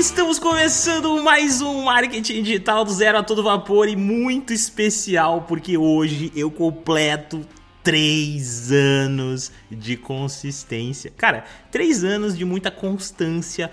estamos começando mais um marketing digital do zero a todo vapor e muito especial porque hoje eu completo três anos de consistência. Cara, três anos de muita constância,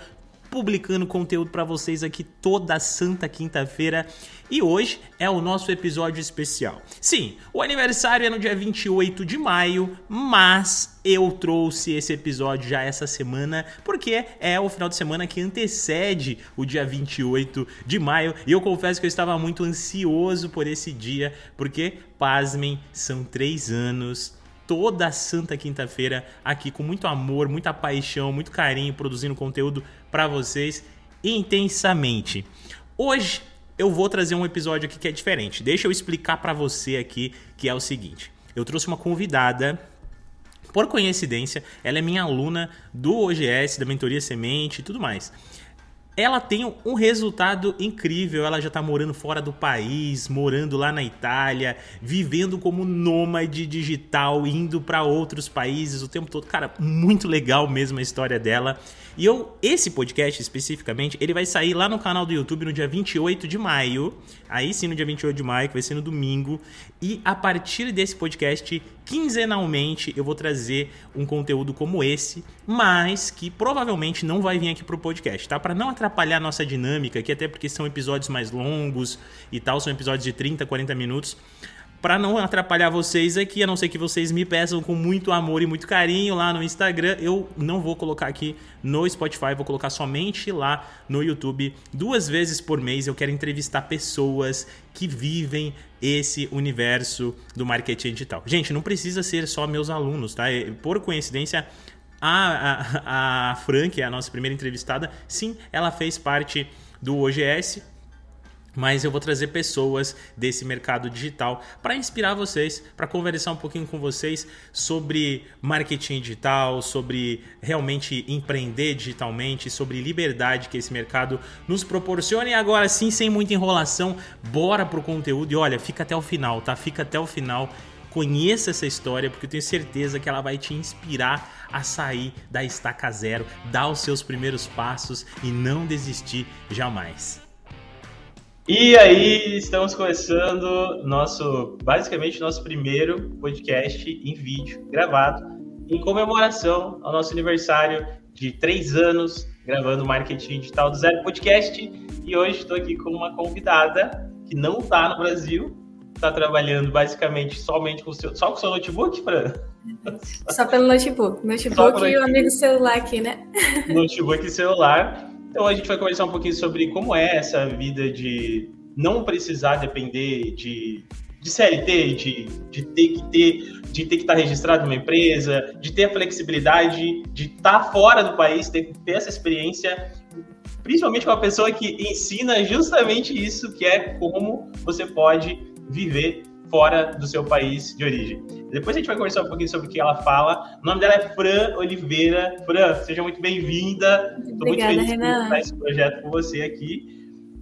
publicando conteúdo para vocês aqui toda santa quinta-feira. E hoje é o nosso episódio especial. Sim, o aniversário é no dia 28 de maio, mas eu trouxe esse episódio já essa semana porque é o final de semana que antecede o dia 28 de maio. E eu confesso que eu estava muito ansioso por esse dia, porque, pasmem, são três anos toda santa quinta-feira aqui com muito amor, muita paixão, muito carinho, produzindo conteúdo para vocês intensamente. Hoje eu vou trazer um episódio aqui que é diferente. Deixa eu explicar para você aqui que é o seguinte. Eu trouxe uma convidada por coincidência, ela é minha aluna do OGS, da mentoria semente e tudo mais ela tem um resultado incrível. Ela já está morando fora do país, morando lá na Itália, vivendo como nômade digital, indo para outros países o tempo todo. Cara, muito legal mesmo a história dela. E eu, esse podcast especificamente, ele vai sair lá no canal do YouTube no dia 28 de maio. Aí sim, no dia 28 de maio, que vai ser no domingo. E a partir desse podcast, quinzenalmente, eu vou trazer um conteúdo como esse, mas que provavelmente não vai vir aqui pro podcast, tá? Para não atrapalhar a nossa dinâmica aqui, até porque são episódios mais longos e tal, são episódios de 30, 40 minutos para não atrapalhar vocês aqui, a não ser que vocês me peçam com muito amor e muito carinho lá no Instagram, eu não vou colocar aqui no Spotify, vou colocar somente lá no YouTube. Duas vezes por mês eu quero entrevistar pessoas que vivem esse universo do marketing digital. Gente, não precisa ser só meus alunos, tá? É, por coincidência, a, a, a Fran, que é a nossa primeira entrevistada, sim, ela fez parte do OGS, mas eu vou trazer pessoas desse mercado digital para inspirar vocês, para conversar um pouquinho com vocês sobre marketing digital, sobre realmente empreender digitalmente, sobre liberdade que esse mercado nos proporciona. E agora sim, sem muita enrolação, bora pro conteúdo e olha, fica até o final, tá? Fica até o final. Conheça essa história porque eu tenho certeza que ela vai te inspirar a sair da estaca zero, dar os seus primeiros passos e não desistir jamais. E aí, estamos começando nosso, basicamente, nosso primeiro podcast em vídeo, gravado, em comemoração ao nosso aniversário de três anos, gravando Marketing Digital do Zero Podcast. E hoje estou aqui com uma convidada que não está no Brasil, está trabalhando basicamente somente com o seu, só com o seu notebook, Fran? Só pelo notebook. Notebook e o amigo celular aqui, né? Notebook e celular. Então a gente vai conversar um pouquinho sobre como é essa vida de não precisar depender de, de CLT, de, de ter que ter de ter que estar registrado numa empresa, de ter a flexibilidade de estar fora do país, ter, ter essa experiência, principalmente com uma pessoa que ensina justamente isso, que é como você pode viver fora do seu país de origem. Depois a gente vai conversar um pouquinho sobre o que ela fala. O nome dela é Fran Oliveira. Fran, seja muito bem-vinda. Estou muito feliz de estar esse projeto com você aqui.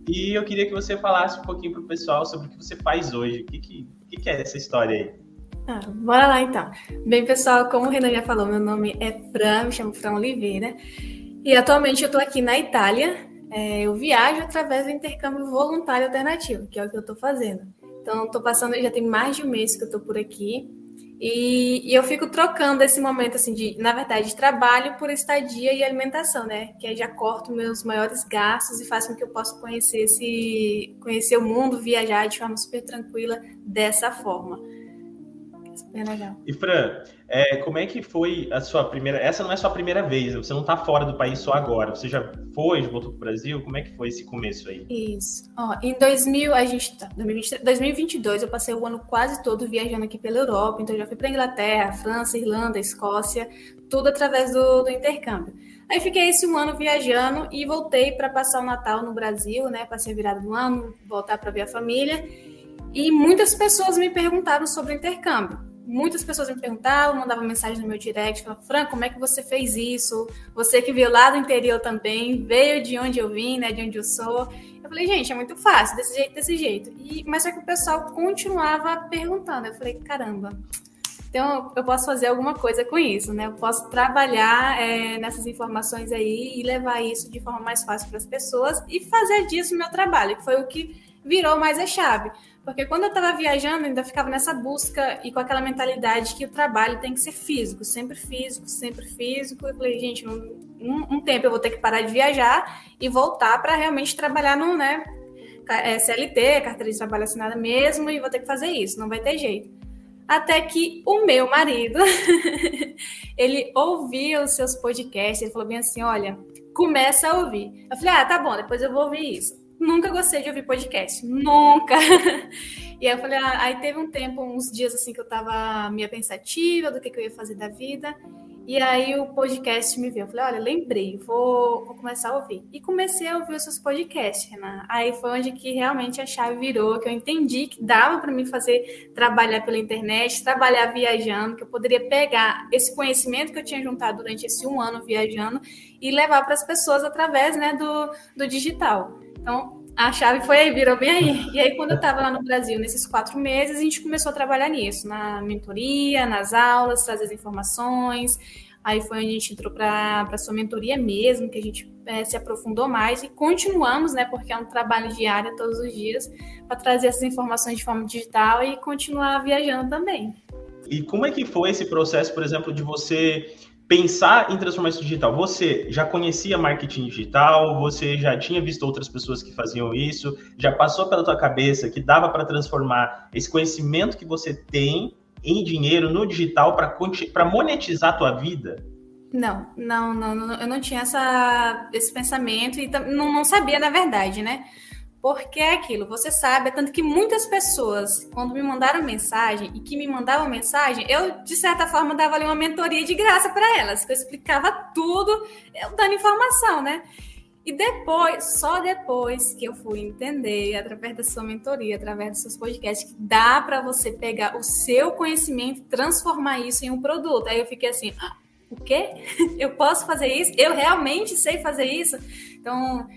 E eu queria que você falasse um pouquinho para o pessoal sobre o que você faz hoje. O que, que, que, que é essa história aí? Ah, bora lá então. Bem, pessoal, como o Renan já falou, meu nome é Fran, me chamo Fran Oliveira. E atualmente eu estou aqui na Itália. É, eu viajo através do intercâmbio voluntário alternativo, que é o que eu estou fazendo. Então, estou passando, já tem mais de um mês que eu estou por aqui. E, e, eu fico trocando esse momento, assim, de, na verdade, de trabalho por estadia e alimentação, né? Que aí já corto meus maiores gastos e faz com que eu possa conhecer, esse, conhecer o mundo, viajar de forma super tranquila dessa forma. Super legal. E Fran, é, como é que foi a sua primeira. Essa não é a sua primeira vez, você não está fora do país só agora. Você já foi, já voltou para o Brasil? Como é que foi esse começo aí? Isso. Ó, em 2000, a gente tá. 2022, eu passei o ano quase todo viajando aqui pela Europa. Então, eu já fui para Inglaterra, França, Irlanda, Escócia, tudo através do, do intercâmbio. Aí fiquei esse um ano viajando e voltei para passar o Natal no Brasil, né? Passei a virada do ano, voltar para ver a família. E muitas pessoas me perguntaram sobre o intercâmbio muitas pessoas me perguntavam, mandavam mensagem no meu direct, falavam, Fran, como é que você fez isso? Você que veio lá do interior também, veio de onde eu vim, né, de onde eu sou. Eu falei, gente, é muito fácil, desse jeito, desse jeito. E, mas só que o pessoal continuava perguntando. Eu falei, caramba, Então, eu posso fazer alguma coisa com isso, né? Eu posso trabalhar é, nessas informações aí e levar isso de forma mais fácil para as pessoas e fazer disso o meu trabalho, que foi o que virou mais a chave. Porque quando eu estava viajando, ainda ficava nessa busca e com aquela mentalidade que o trabalho tem que ser físico, sempre físico, sempre físico. Eu falei, gente, um, um tempo eu vou ter que parar de viajar e voltar para realmente trabalhar no, né, é, CLT, carteira de trabalho assinada mesmo, e vou ter que fazer isso, não vai ter jeito. Até que o meu marido, ele ouvia os seus podcasts, ele falou bem assim, olha, começa a ouvir. Eu falei, ah, tá bom, depois eu vou ouvir isso nunca gostei de ouvir podcast, nunca. e eu falei, ah, aí teve um tempo, uns dias assim que eu tava meio pensativa do que, que eu ia fazer da vida. E aí o podcast me veio. Eu falei, olha, lembrei, vou, vou começar a ouvir. E comecei a ouvir os seus podcasts, Renan. Aí foi onde que realmente a chave virou, que eu entendi que dava para mim fazer trabalhar pela internet, trabalhar viajando, que eu poderia pegar esse conhecimento que eu tinha juntado durante esse um ano viajando e levar para as pessoas através né, do, do digital. Então, a chave foi aí, virou bem aí. E aí, quando eu estava lá no Brasil, nesses quatro meses, a gente começou a trabalhar nisso, na mentoria, nas aulas, trazer as informações. Aí foi onde a gente entrou para a sua mentoria mesmo, que a gente é, se aprofundou mais e continuamos, né? Porque é um trabalho diário todos os dias, para trazer essas informações de forma digital e continuar viajando também. E como é que foi esse processo, por exemplo, de você pensar em transformação digital. Você já conhecia marketing digital? Você já tinha visto outras pessoas que faziam isso? Já passou pela tua cabeça que dava para transformar esse conhecimento que você tem em dinheiro no digital para monetizar a tua vida? Não, não, não, eu não tinha essa, esse pensamento e não, não sabia, na verdade, né? Porque é aquilo, você sabe, é tanto que muitas pessoas, quando me mandaram mensagem e que me mandavam mensagem, eu, de certa forma, dava ali uma mentoria de graça para elas, que eu explicava tudo, eu dando informação, né? E depois, só depois que eu fui entender, através da sua mentoria, através dos seus podcasts, que dá para você pegar o seu conhecimento transformar isso em um produto. Aí eu fiquei assim, ah, o quê? Eu posso fazer isso? Eu realmente sei fazer isso? Então,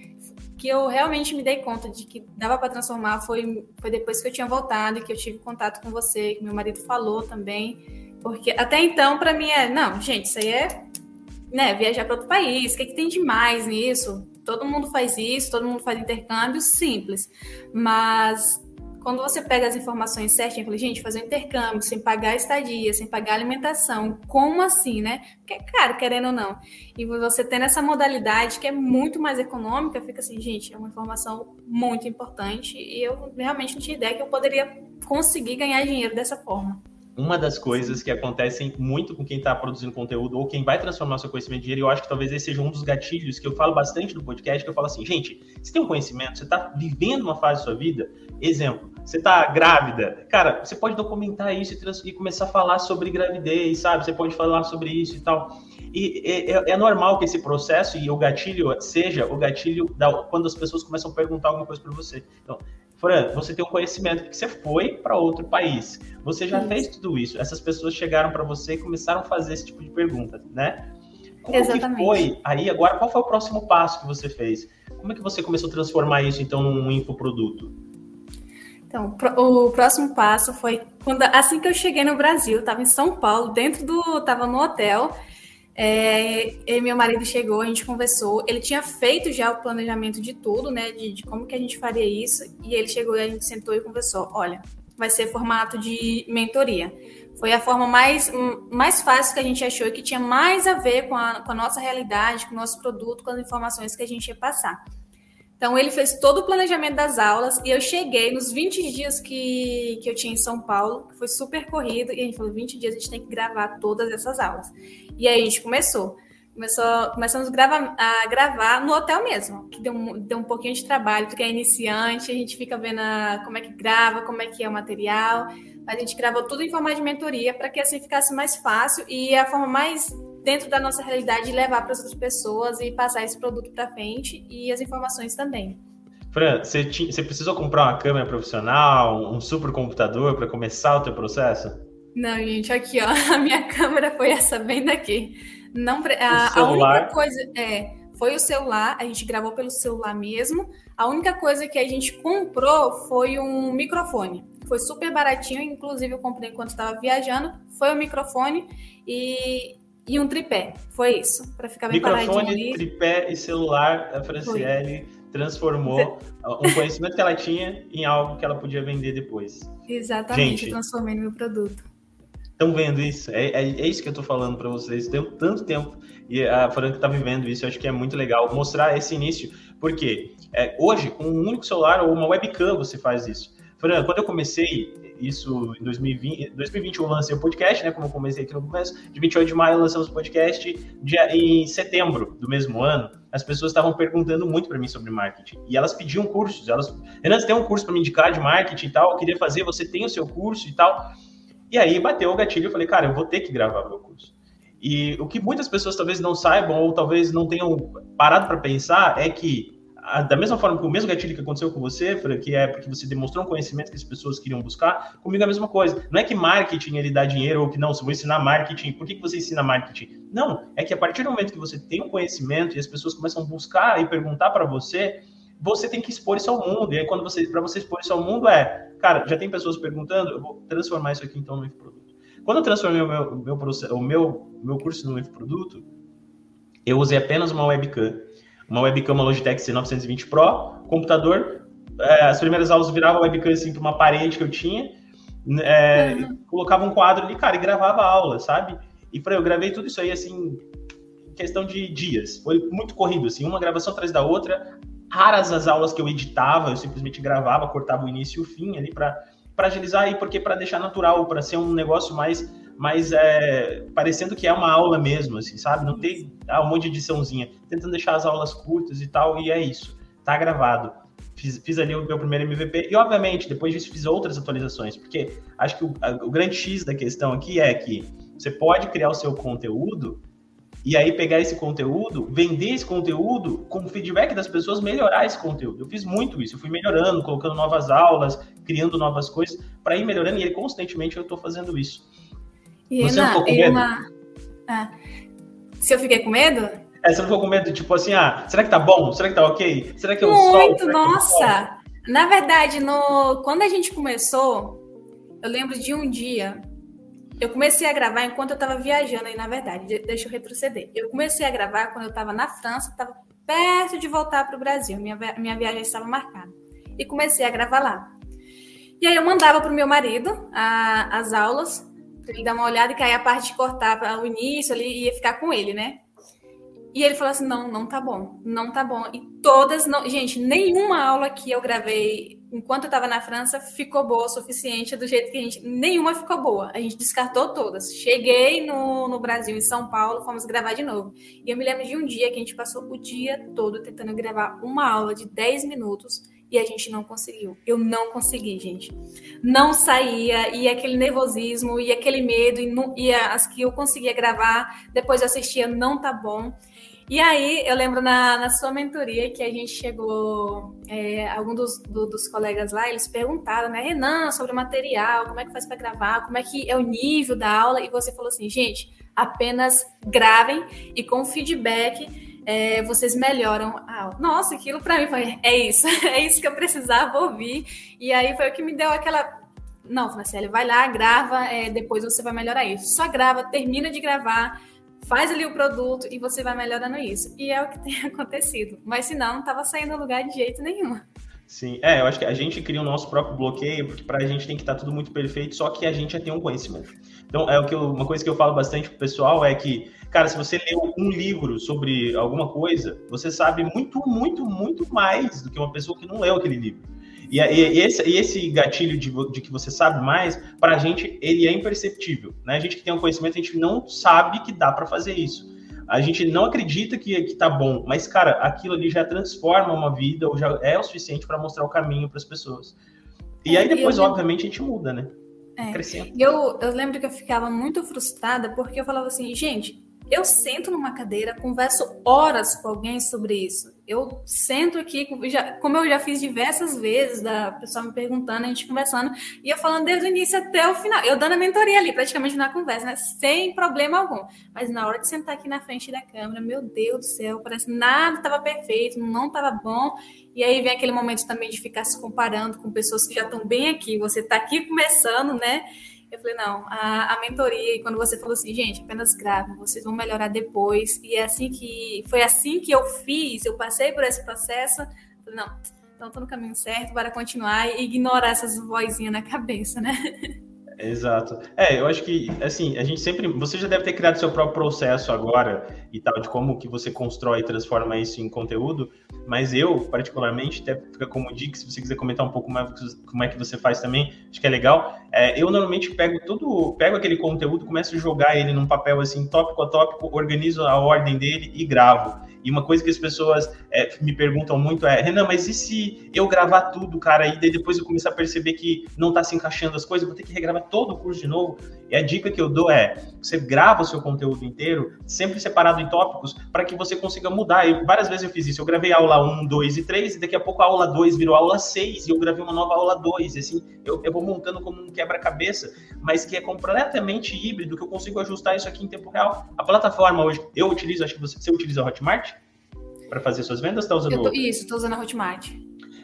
que eu realmente me dei conta de que dava para transformar foi, foi depois que eu tinha voltado e que eu tive contato com você, que meu marido falou também. Porque até então, para mim, é. Não, gente, isso aí é né, viajar para outro país. O que, é que tem de mais nisso? Todo mundo faz isso, todo mundo faz intercâmbio simples. Mas quando você pega as informações certinho, falei, gente, fazer um intercâmbio sem pagar estadia, sem pagar alimentação, como assim, né? Porque é caro, querendo ou não. E você tendo essa modalidade que é muito mais econômica, fica assim, gente, é uma informação muito importante e eu realmente não tinha ideia que eu poderia conseguir ganhar dinheiro dessa forma uma das coisas que acontecem muito com quem está produzindo conteúdo ou quem vai transformar seu conhecimento em dinheiro, e eu acho que talvez esse seja um dos gatilhos que eu falo bastante no podcast, que eu falo assim, gente, você tem um conhecimento, você está vivendo uma fase da sua vida, exemplo, você está grávida, cara, você pode documentar isso e, e, começar a falar sobre gravidez, sabe? Você pode falar sobre isso e tal. E é, é, é normal que esse processo e o gatilho seja o gatilho da, quando as pessoas começam a perguntar alguma coisa para você. Então, Fran, você tem um conhecimento que você foi para outro país. Você já fez tudo isso. Essas pessoas chegaram para você e começaram a fazer esse tipo de pergunta, né? Como Exatamente. que foi? Aí agora, qual foi o próximo passo que você fez? Como é que você começou a transformar isso então num infoproduto? Então, o próximo passo foi quando assim que eu cheguei no Brasil, estava em São Paulo, dentro do, estava no hotel é, meu marido chegou, a gente conversou. Ele tinha feito já o planejamento de tudo, né? De, de, como que a gente faria isso. E ele chegou e a gente sentou e conversou. Olha, vai ser formato de mentoria. Foi a forma mais, mais fácil que a gente achou e que tinha mais a ver com a, com a nossa realidade, com o nosso produto, com as informações que a gente ia passar. Então, ele fez todo o planejamento das aulas e eu cheguei nos 20 dias que, que eu tinha em São Paulo, que foi super corrido, e a gente falou: 20 dias a gente tem que gravar todas essas aulas. E aí a gente começou. Começou, começamos a gravar, a gravar no hotel mesmo, que deu, deu um pouquinho de trabalho, porque é iniciante, a gente fica vendo a, como é que grava, como é que é o material. A gente gravou tudo em forma de mentoria para que assim ficasse mais fácil e a forma mais dentro da nossa realidade levar para as outras pessoas e passar esse produto para frente e as informações também. Fran, você, você precisou comprar uma câmera profissional, um supercomputador para começar o teu processo? Não, gente, aqui ó, a minha câmera foi essa bem daqui. Não, a, a única coisa é foi o celular, a gente gravou pelo celular mesmo. A única coisa que a gente comprou foi um microfone. foi super baratinho, inclusive eu comprei enquanto estava viajando. Foi o microfone e, e um tripé. Foi isso, para ficar bem microfone, paradinho. Microfone, tripé e celular, a Franciele foi. transformou um conhecimento que ela tinha em algo que ela podia vender depois. Exatamente, Gente, transformei no meu produto. Estão vendo isso? É, é, é, isso que eu estou falando para vocês. Tem tanto tempo e a Franca está vivendo isso. Eu acho que é muito legal mostrar esse início. Porque é, hoje, com um único celular ou uma webcam, você faz isso. Fran, quando eu comecei isso em 2020, 2020 eu lancei o podcast, né? Como eu comecei aqui no começo, de 28 de maio lançamos o podcast, dia, em setembro do mesmo ano, as pessoas estavam perguntando muito para mim sobre marketing. E elas pediam cursos, elas, Renan, você tem um curso para me indicar de marketing e tal, eu queria fazer, você tem o seu curso e tal. E aí bateu o gatilho, eu falei, cara, eu vou ter que gravar meu curso. E o que muitas pessoas talvez não saibam ou talvez não tenham parado para pensar é que da mesma forma que o mesmo gatilho que aconteceu com você, que é porque você demonstrou um conhecimento que as pessoas queriam buscar, comigo é a mesma coisa. Não é que marketing ele dá dinheiro ou que não, se eu vou ensinar marketing, por que, que você ensina marketing? Não, é que a partir do momento que você tem um conhecimento e as pessoas começam a buscar e perguntar para você, você tem que expor isso ao mundo. E aí, quando você, para você expor isso ao mundo, é, cara, já tem pessoas perguntando, eu vou transformar isso aqui então no infoproduto. Quando eu transformei o meu, meu, o meu, meu curso no infoproduto, eu usei apenas uma webcam uma webcam uma Logitech C920 Pro, computador. É, as primeiras aulas virava webcam assim para uma parede que eu tinha, é, uhum. colocava um quadro ali, cara, e gravava a aula, sabe? E para eu gravei tudo isso aí assim, em questão de dias. Foi muito corrido, assim, uma gravação atrás da outra. Raras as aulas que eu editava, eu simplesmente gravava, cortava o início e o fim ali para agilizar aí, porque para deixar natural, para ser um negócio mais mas é, parecendo que é uma aula mesmo, assim, sabe? Não tem ah, um monte de ediçãozinha, tentando deixar as aulas curtas e tal, e é isso. Tá gravado. Fiz, fiz ali o meu primeiro MVP, e obviamente, depois disso, fiz outras atualizações, porque acho que o, a, o grande X da questão aqui é que você pode criar o seu conteúdo e aí pegar esse conteúdo, vender esse conteúdo, com feedback das pessoas, melhorar esse conteúdo. Eu fiz muito isso, eu fui melhorando, colocando novas aulas, criando novas coisas, para ir melhorando, e constantemente eu estou fazendo isso. E você não ficou com medo? Uma... Ah. Se eu fiquei com medo? É, você não ficou com medo, tipo assim, ah, será que tá bom? Será que tá ok? Será que eu Muito, nossa! Na verdade, no... quando a gente começou, eu lembro de um dia, eu comecei a gravar enquanto eu estava viajando aí, na verdade, deixa eu retroceder. Eu comecei a gravar quando eu estava na França, estava perto de voltar para o Brasil, minha, minha viagem estava marcada. E comecei a gravar lá. E aí eu mandava para o meu marido a, as aulas, ele dar uma olhada e cair a parte de cortar para o início ali ia ficar com ele, né? E ele falou assim: não, não tá bom, não tá bom. E todas, não, gente, nenhuma aula que eu gravei enquanto eu estava na França ficou boa o suficiente do jeito que a gente. Nenhuma ficou boa. A gente descartou todas. Cheguei no, no Brasil, em São Paulo, fomos gravar de novo. E eu me lembro de um dia que a gente passou o dia todo tentando gravar uma aula de 10 minutos e a gente não conseguiu. Eu não consegui, gente. Não saía, e aquele nervosismo, e aquele medo, e, não, e as que eu conseguia gravar, depois eu assistia, não tá bom. E aí, eu lembro na, na sua mentoria que a gente chegou, é, algum dos, do, dos colegas lá, eles perguntaram, né, Renan, sobre o material, como é que faz para gravar, como é que é o nível da aula, e você falou assim, gente, apenas gravem e com feedback é, vocês melhoram a aula. Nossa, aquilo para mim foi, é isso, é isso que eu precisava ouvir. E aí foi o que me deu aquela. Não, Franciele, vai lá, grava, é, depois você vai melhorar isso. Só grava, termina de gravar, faz ali o produto e você vai melhorando isso. E é o que tem acontecido. Mas senão não estava saindo do lugar de jeito nenhum. Sim, é, eu acho que a gente cria o nosso próprio bloqueio, porque para a gente tem que estar tá tudo muito perfeito, só que a gente já tem um conhecimento. Então, é o que eu, uma coisa que eu falo bastante pro pessoal é que, cara, se você leu um livro sobre alguma coisa, você sabe muito, muito, muito mais do que uma pessoa que não leu aquele livro. E, e, esse, e esse gatilho de, de, que você sabe mais, para a gente, ele é imperceptível. Né? A gente que tem um conhecimento, a gente não sabe que dá para fazer isso a gente não acredita que, que tá bom, mas, cara, aquilo ali já transforma uma vida ou já é o suficiente para mostrar o caminho para as pessoas. E é, aí depois, eu... obviamente, a gente muda, né? É. Crescendo. Eu, eu lembro que eu ficava muito frustrada porque eu falava assim, gente, eu sento numa cadeira, converso horas com alguém sobre isso. Eu sento aqui, já, como eu já fiz diversas vezes, da pessoa me perguntando, a gente conversando, e eu falando desde o início até o final. Eu dando a mentoria ali, praticamente na conversa, né? Sem problema algum. Mas na hora de sentar aqui na frente da câmera, meu Deus do céu, parece que nada estava perfeito, não estava bom. E aí vem aquele momento também de ficar se comparando com pessoas que já estão bem aqui. Você está aqui começando, né? Eu falei, não, a, a mentoria, e quando você falou assim, gente, apenas gravam, vocês vão melhorar depois. E é assim que foi assim que eu fiz, eu passei por esse processo. Falei, não, então estou no caminho certo para continuar e ignorar essas vozinhas na cabeça, né? Exato. É, eu acho que, assim, a gente sempre. Você já deve ter criado seu próprio processo agora e tal, de como que você constrói e transforma isso em conteúdo, mas eu, particularmente, até fica como dica, se você quiser comentar um pouco mais como é que você faz também, acho que é legal. É, eu normalmente pego tudo, pego aquele conteúdo, começo a jogar ele num papel assim, tópico a tópico, organizo a ordem dele e gravo. E uma coisa que as pessoas é, me perguntam muito é, Renan, mas e se eu gravar tudo, cara, e daí depois eu começar a perceber que não tá se encaixando as coisas, vou ter que regravar todo o curso de novo? E a dica que eu dou é, você grava o seu conteúdo inteiro, sempre separado em tópicos, para que você consiga mudar. E várias vezes eu fiz isso, eu gravei aula 1, 2 e 3, e daqui a pouco a aula 2 virou aula 6, e eu gravei uma nova aula 2, e assim, eu, eu vou montando como um quebra-cabeça, mas que é completamente híbrido, que eu consigo ajustar isso aqui em tempo real. A plataforma hoje, eu utilizo, acho que você, você utiliza a Hotmart? para fazer suas vendas? Tá usando tô, isso, estou usando a Hotmart.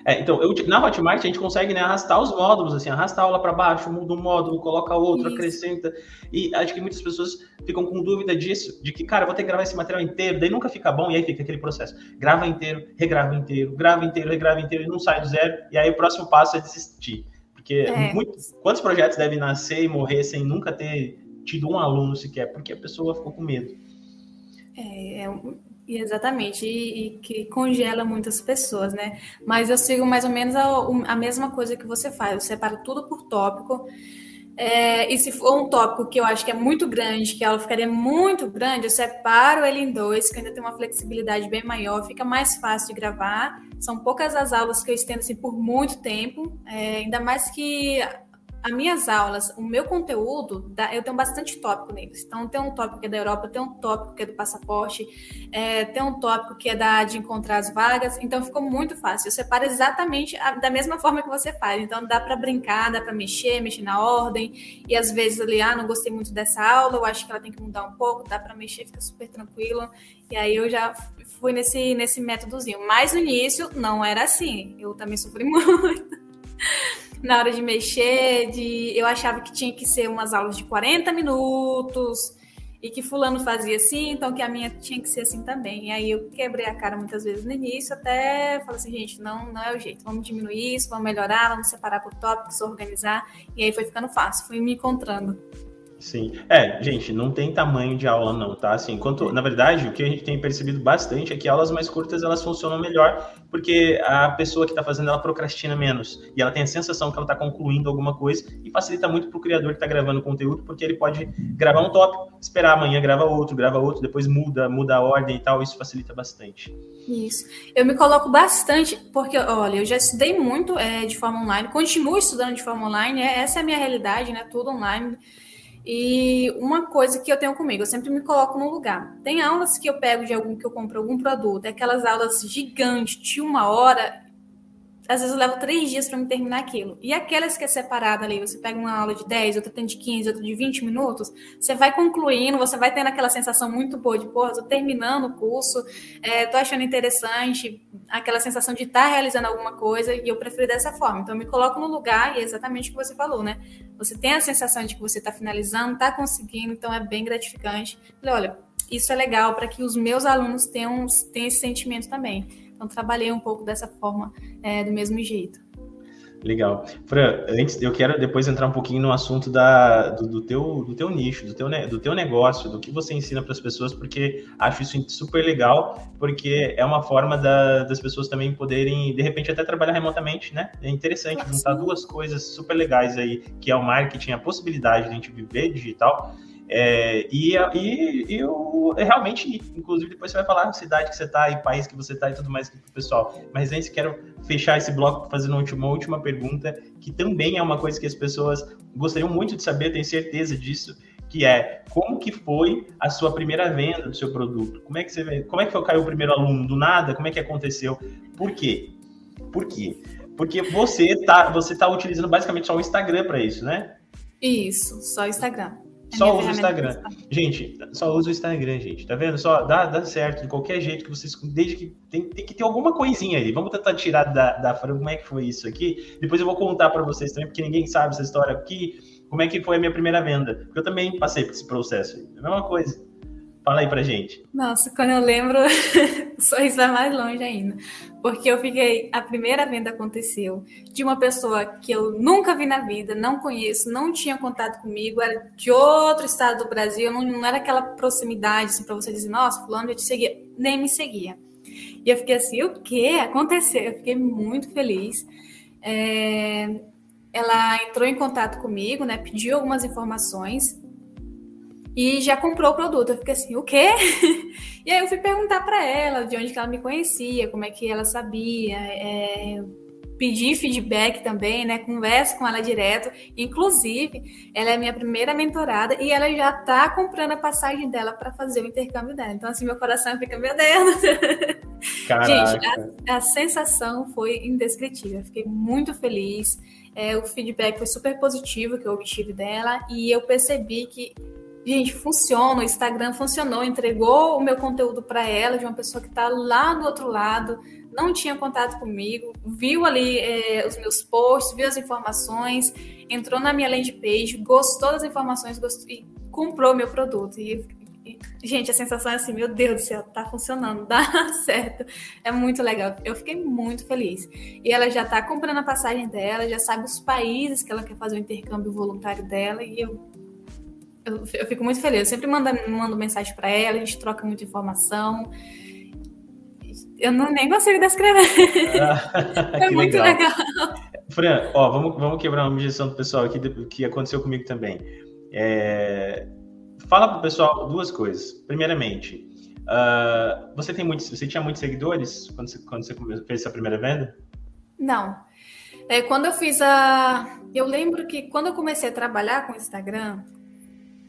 É, então, eu, na Hotmart a gente consegue né, arrastar os módulos, assim, arrasta a aula para baixo, muda um módulo, coloca outro, Isso. acrescenta. E acho que muitas pessoas ficam com dúvida disso, de que, cara, vou ter que gravar esse material inteiro, daí nunca fica bom, e aí fica aquele processo. Grava inteiro, regrava inteiro, grava inteiro, regrava inteiro, e não sai do zero, e aí o próximo passo é desistir. Porque é. quantos projetos devem nascer e morrer sem nunca ter tido um aluno sequer? Porque a pessoa ficou com medo. É, é Exatamente, e, e, que congela muitas pessoas, né? Mas eu sigo mais ou menos a, a mesma coisa que você faz, eu separo tudo por tópico. É, e se for um tópico que eu acho que é muito grande, que a aula ficaria muito grande, eu separo ele em dois, que ainda tem uma flexibilidade bem maior, fica mais fácil de gravar. São poucas as aulas que eu estendo assim por muito tempo, é, ainda mais que as minhas aulas, o meu conteúdo, eu tenho bastante tópico neles. Então, tem um tópico que é da Europa, tem um tópico que é do passaporte, é, tem um tópico que é da de encontrar as vagas. Então, ficou muito fácil. Eu separo exatamente a, da mesma forma que você faz. Então, dá para brincar, dá para mexer, mexer na ordem. E às vezes ali, ah, não gostei muito dessa aula, eu acho que ela tem que mudar um pouco, dá para mexer, fica super tranquilo. E aí eu já fui nesse, nesse métodozinho. Mas no início não era assim. Eu também sofri muito na hora de mexer, de eu achava que tinha que ser umas aulas de 40 minutos e que fulano fazia assim, então que a minha tinha que ser assim também. E aí eu quebrei a cara muitas vezes no início, até falei assim, gente, não, não é o jeito, vamos diminuir isso, vamos melhorar, vamos separar por tópicos, organizar, e aí foi ficando fácil, fui me encontrando. Sim. É, gente, não tem tamanho de aula não, tá? Assim, enquanto, na verdade, o que a gente tem percebido bastante é que aulas mais curtas elas funcionam melhor porque a pessoa que está fazendo ela procrastina menos e ela tem a sensação que ela está concluindo alguma coisa e facilita muito para o criador que está gravando conteúdo porque ele pode gravar um tópico, esperar amanhã grava outro, grava outro, depois muda, muda a ordem e tal, isso facilita bastante. Isso. Eu me coloco bastante porque, olha, eu já estudei muito é, de forma online, continuo estudando de forma online, é, essa é a minha realidade, né? Tudo online. E uma coisa que eu tenho comigo, eu sempre me coloco no lugar. Tem aulas que eu pego de algum que eu compro algum produto, é aquelas aulas gigantes de uma hora, às vezes eu levo três dias para me terminar aquilo. E aquelas que é separada ali, você pega uma aula de 10, outra tem de 15, outra de 20 minutos, você vai concluindo, você vai tendo aquela sensação muito boa de, pô, tô terminando o curso, é, tô achando interessante, aquela sensação de estar tá realizando alguma coisa, e eu prefiro dessa forma. Então, eu me coloco no lugar, e é exatamente o que você falou, né? Você tem a sensação de que você está finalizando, está conseguindo, então é bem gratificante. Falei, olha, isso é legal para que os meus alunos tenham, tenham esse sentimento também. Então, trabalhei um pouco dessa forma, é, do mesmo jeito. Legal. Fran, antes, eu quero depois entrar um pouquinho no assunto da, do, do, teu, do teu nicho, do teu, do teu negócio, do que você ensina para as pessoas, porque acho isso super legal, porque é uma forma da, das pessoas também poderem, de repente, até trabalhar remotamente, né? É interessante juntar duas coisas super legais aí, que é o marketing, a possibilidade de a gente viver digital, é, e, e, eu realmente, inclusive, depois você vai falar a cidade que você está e país que você está e tudo mais para o pessoal. Mas antes quero fechar esse bloco fazendo uma última, pergunta, que também é uma coisa que as pessoas gostariam muito de saber, tenho certeza disso, que é como que foi a sua primeira venda do seu produto? Como é que você como é que caiu o primeiro aluno do nada? Como é que aconteceu? Por quê? Por quê? Porque você tá você tá utilizando basicamente só o Instagram para isso, né? Isso, só o Instagram. É só usa o Instagram. Gente, só usa o Instagram, gente. Tá vendo? Só dá, dá certo de qualquer jeito que vocês. Desde que tem, tem que ter alguma coisinha aí. Vamos tentar tirar da, da Fran como é que foi isso aqui. Depois eu vou contar para vocês também, porque ninguém sabe essa história aqui. Como é que foi a minha primeira venda? Porque eu também passei por esse processo. É a mesma coisa. Fala aí pra gente. Nossa, quando eu lembro, o sorriso vai mais longe ainda. Porque eu fiquei. A primeira venda aconteceu de uma pessoa que eu nunca vi na vida, não conheço, não tinha contato comigo, era de outro estado do Brasil, não, não era aquela proximidade assim, para você dizer, nossa, fulano já te seguia, nem me seguia. E eu fiquei assim, o que aconteceu? Eu fiquei muito feliz. É, ela entrou em contato comigo, né? Pediu algumas informações e já comprou o produto. Eu fiquei assim, o quê? e aí eu fui perguntar para ela de onde que ela me conhecia, como é que ela sabia, é, pedir feedback também, né? Converso com ela direto. Inclusive, ela é minha primeira mentorada e ela já tá comprando a passagem dela para fazer o intercâmbio dela. Então, assim, meu coração fica, meu Deus. Gente, a, a, sensação foi indescritível. Eu fiquei muito feliz. É, o feedback foi super positivo que eu obtive dela e eu percebi que gente, funciona, o Instagram funcionou, entregou o meu conteúdo para ela, de uma pessoa que está lá do outro lado, não tinha contato comigo, viu ali é, os meus posts, viu as informações, entrou na minha landing page, gostou das informações gostou, e comprou meu produto. E, e, gente, a sensação é assim, meu Deus do céu, tá funcionando, dá certo. É muito legal. Eu fiquei muito feliz. E ela já tá comprando a passagem dela, já sabe os países que ela quer fazer o intercâmbio voluntário dela, e eu eu, eu fico muito feliz. Eu sempre mando, mando mensagem para ela, a gente troca muita informação. Eu não, nem consigo descrever. é muito legal. legal. Fran, ó, vamos, vamos quebrar uma objeção do pessoal aqui que aconteceu comigo também. É, fala para o pessoal duas coisas. Primeiramente, uh, você tem muitos, você tinha muitos seguidores quando você, quando você fez essa primeira venda? Não. É, quando eu fiz a, eu lembro que quando eu comecei a trabalhar com o Instagram,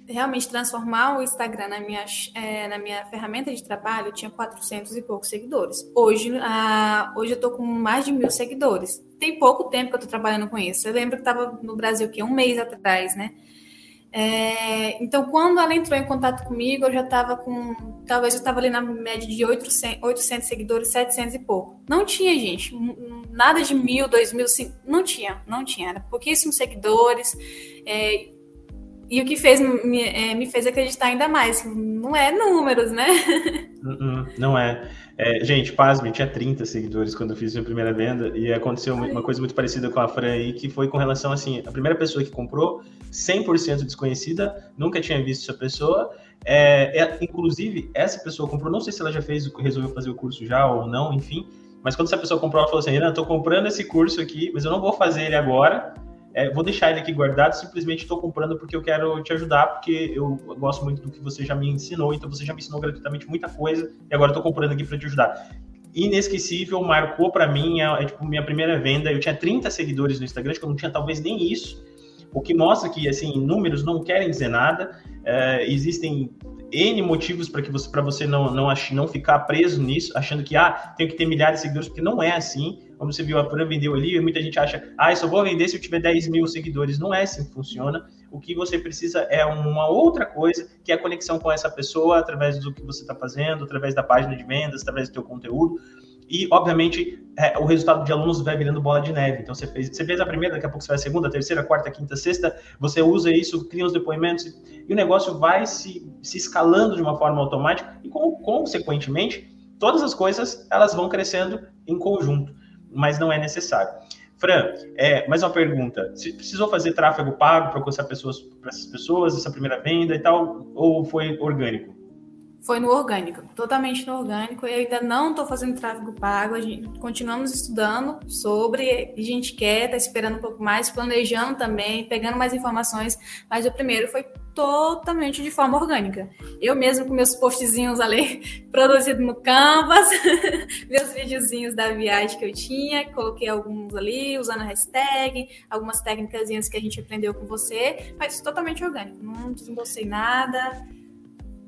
realmente transformar o Instagram na minha, é, na minha ferramenta de trabalho, tinha 400 e poucos seguidores. Hoje, ah, hoje eu estou com mais de mil seguidores. Tem pouco tempo que eu estou trabalhando com isso. Eu lembro que estava no Brasil que um mês atrás, né? É, então, quando ela entrou em contato comigo, eu já estava com. Talvez eu estava ali na média de 800, 800 seguidores, 700 e pouco. Não tinha, gente. Nada de mil, dois mil, cinco. Não tinha, não tinha. Era pouquíssimos seguidores. É, e o que fez me, é, me fez acreditar ainda mais, não é números, né? Uh-uh, não é. é. Gente, pasme, tinha 30 seguidores quando eu fiz minha primeira venda e aconteceu uma coisa muito parecida com a Fran aí, que foi com relação assim, a primeira pessoa que comprou, 100% desconhecida, nunca tinha visto essa pessoa, é, é, inclusive essa pessoa comprou, não sei se ela já fez, resolveu fazer o curso já ou não, enfim, mas quando essa pessoa comprou, ela falou assim, Renan, tô comprando esse curso aqui, mas eu não vou fazer ele agora, é, vou deixar ele aqui guardado, simplesmente estou comprando porque eu quero te ajudar, porque eu gosto muito do que você já me ensinou, então você já me ensinou gratuitamente muita coisa e agora estou comprando aqui para te ajudar. Inesquecível, marcou para mim, é, é, tipo minha primeira venda. Eu tinha 30 seguidores no Instagram, que eu não tinha talvez nem isso, o que mostra que assim números não querem dizer nada. É, existem N motivos para que você para você não não ach, não ficar preso nisso, achando que ah, tenho que ter milhares de seguidores, porque não é assim. Como você viu, a Fran vendeu ali, e muita gente acha, ah, eu só vou vender se eu tiver 10 mil seguidores. Não é assim que funciona. O que você precisa é uma outra coisa, que é a conexão com essa pessoa, através do que você está fazendo, através da página de vendas, através do teu conteúdo. E, obviamente, é, o resultado de alunos vai virando bola de neve. Então, você fez, você fez a primeira, daqui a pouco você vai a segunda, a terceira, a quarta, a quinta, sexta, você usa isso, cria os depoimentos, e o negócio vai se, se escalando de uma forma automática, e, com, consequentemente, todas as coisas elas vão crescendo em conjunto, mas não é necessário. Fran, é, mais uma pergunta. Você precisou fazer tráfego pago para alcançar pessoas para essas pessoas, essa primeira venda e tal, ou foi orgânico? Foi no orgânico, totalmente no orgânico. Eu ainda não estou fazendo tráfego pago. A gente, continuamos estudando sobre. A gente quer, tá esperando um pouco mais, planejando também, pegando mais informações. Mas o primeiro foi totalmente de forma orgânica. Eu mesmo com meus postzinhos ali, produzido no Canvas, meus videozinhos da viagem que eu tinha, coloquei alguns ali, usando a hashtag, algumas técnicas que a gente aprendeu com você, mas totalmente orgânico. Não desembolsei nada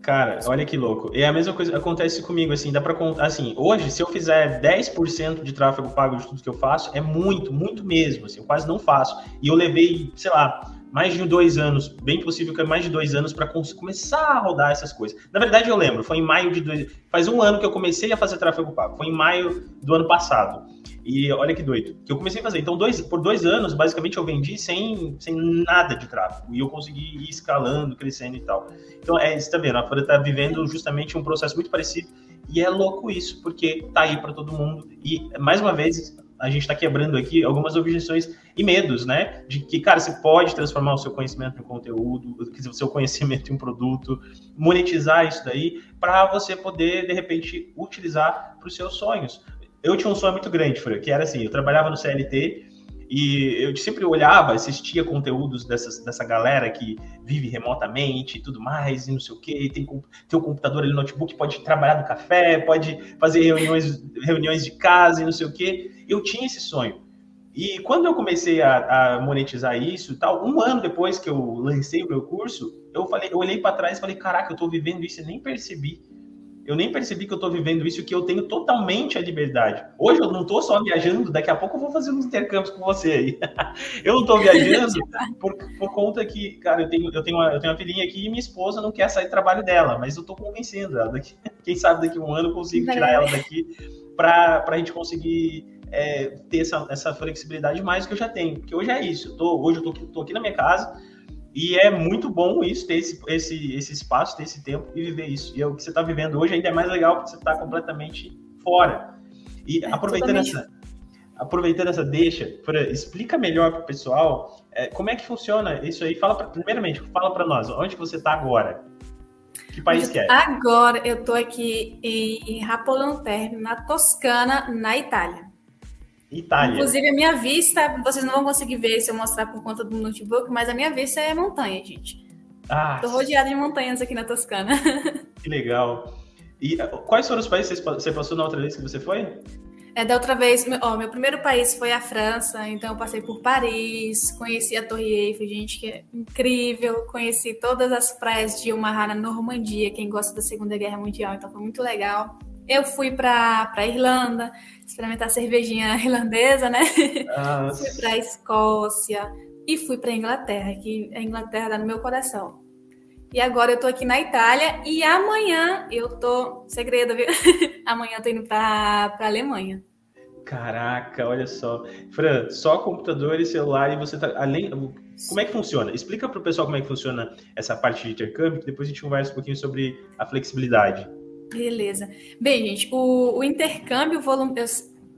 Cara, olha que louco. E a mesma coisa acontece comigo, assim, dá pra contar, assim, hoje, se eu fizer 10% de tráfego pago de tudo que eu faço, é muito, muito mesmo, assim, eu quase não faço. E eu levei, sei lá, mais de dois anos, bem possível que é mais de dois anos para começar a rodar essas coisas. Na verdade, eu lembro, foi em maio de dois, faz um ano que eu comecei a fazer tráfego pago, foi em maio do ano passado. E olha que doido, que eu comecei a fazer. Então, dois, por dois anos, basicamente, eu vendi sem, sem nada de tráfego. E eu consegui ir escalando, crescendo e tal. Então, é, você tá vendo, a Fora tá vivendo justamente um processo muito parecido. E é louco isso, porque tá aí para todo mundo. E, mais uma vez, a gente está quebrando aqui algumas objeções e medos, né? De que, cara, você pode transformar o seu conhecimento em conteúdo, o seu conhecimento em um produto, monetizar isso daí, para você poder, de repente, utilizar para os seus sonhos eu tinha um sonho muito grande, Fran, que era assim, eu trabalhava no CLT e eu sempre olhava, assistia conteúdos dessas, dessa galera que vive remotamente e tudo mais, e não sei o quê, tem, tem o computador ali no notebook, pode trabalhar no café, pode fazer reuniões, reuniões de casa e não sei o quê. Eu tinha esse sonho. E quando eu comecei a, a monetizar isso e tal, um ano depois que eu lancei o meu curso, eu falei, eu olhei para trás e falei, caraca, eu estou vivendo isso e nem percebi eu nem percebi que eu estou vivendo isso, que eu tenho totalmente a liberdade. Hoje eu não estou só viajando, daqui a pouco eu vou fazer uns intercâmbios com você aí. eu não estou viajando por, por, conta que, cara, eu tenho, eu, tenho uma, eu tenho uma filhinha aqui e minha esposa não quer sair do trabalho dela, mas eu estou convencendo ela. Daqui, quem sabe daqui a um ano eu consigo tirar ela daqui para a gente conseguir é, ter essa, essa flexibilidade mais que eu já tenho. Porque hoje é isso. Eu tô, hoje eu estou aqui na minha casa, e é muito bom isso, ter esse, esse, esse espaço, ter esse tempo e viver isso. E é o que você está vivendo hoje ainda é mais legal porque você está completamente fora. E é, aproveitando essa, aproveitando essa deixa, pra, explica melhor para o pessoal é, como é que funciona isso aí. Fala pra, primeiramente, fala para nós, onde você está agora? Que país que é? Agora eu estou aqui em Rapolão Terme, na Toscana, na Itália. Itália. Inclusive, a minha vista, vocês não vão conseguir ver se eu mostrar por conta do notebook, mas a minha vista é montanha, gente. Ah, Tô rodeada de montanhas aqui na Toscana. Que legal. E uh, quais foram os países que você passou na outra vez que você foi? É, da outra vez, ó, meu primeiro país foi a França, então eu passei por Paris, conheci a Torre Eiffel, gente, que é incrível, conheci todas as praias de Omaha na Normandia, quem gosta da Segunda Guerra Mundial, então foi muito legal. Eu fui para Irlanda, experimentar cervejinha irlandesa, né? Ah, fui para Escócia e fui para Inglaterra, que a Inglaterra dá no meu coração. E agora eu tô aqui na Itália e amanhã eu tô. Segredo, viu? amanhã eu tô indo para Alemanha. Caraca, olha só. Fran, só computador e celular e você tá. Além. Como é que funciona? Explica para o pessoal como é que funciona essa parte de intercâmbio, que depois a gente conversa um pouquinho sobre a flexibilidade. Beleza. Bem, gente, o, o intercâmbio, volun...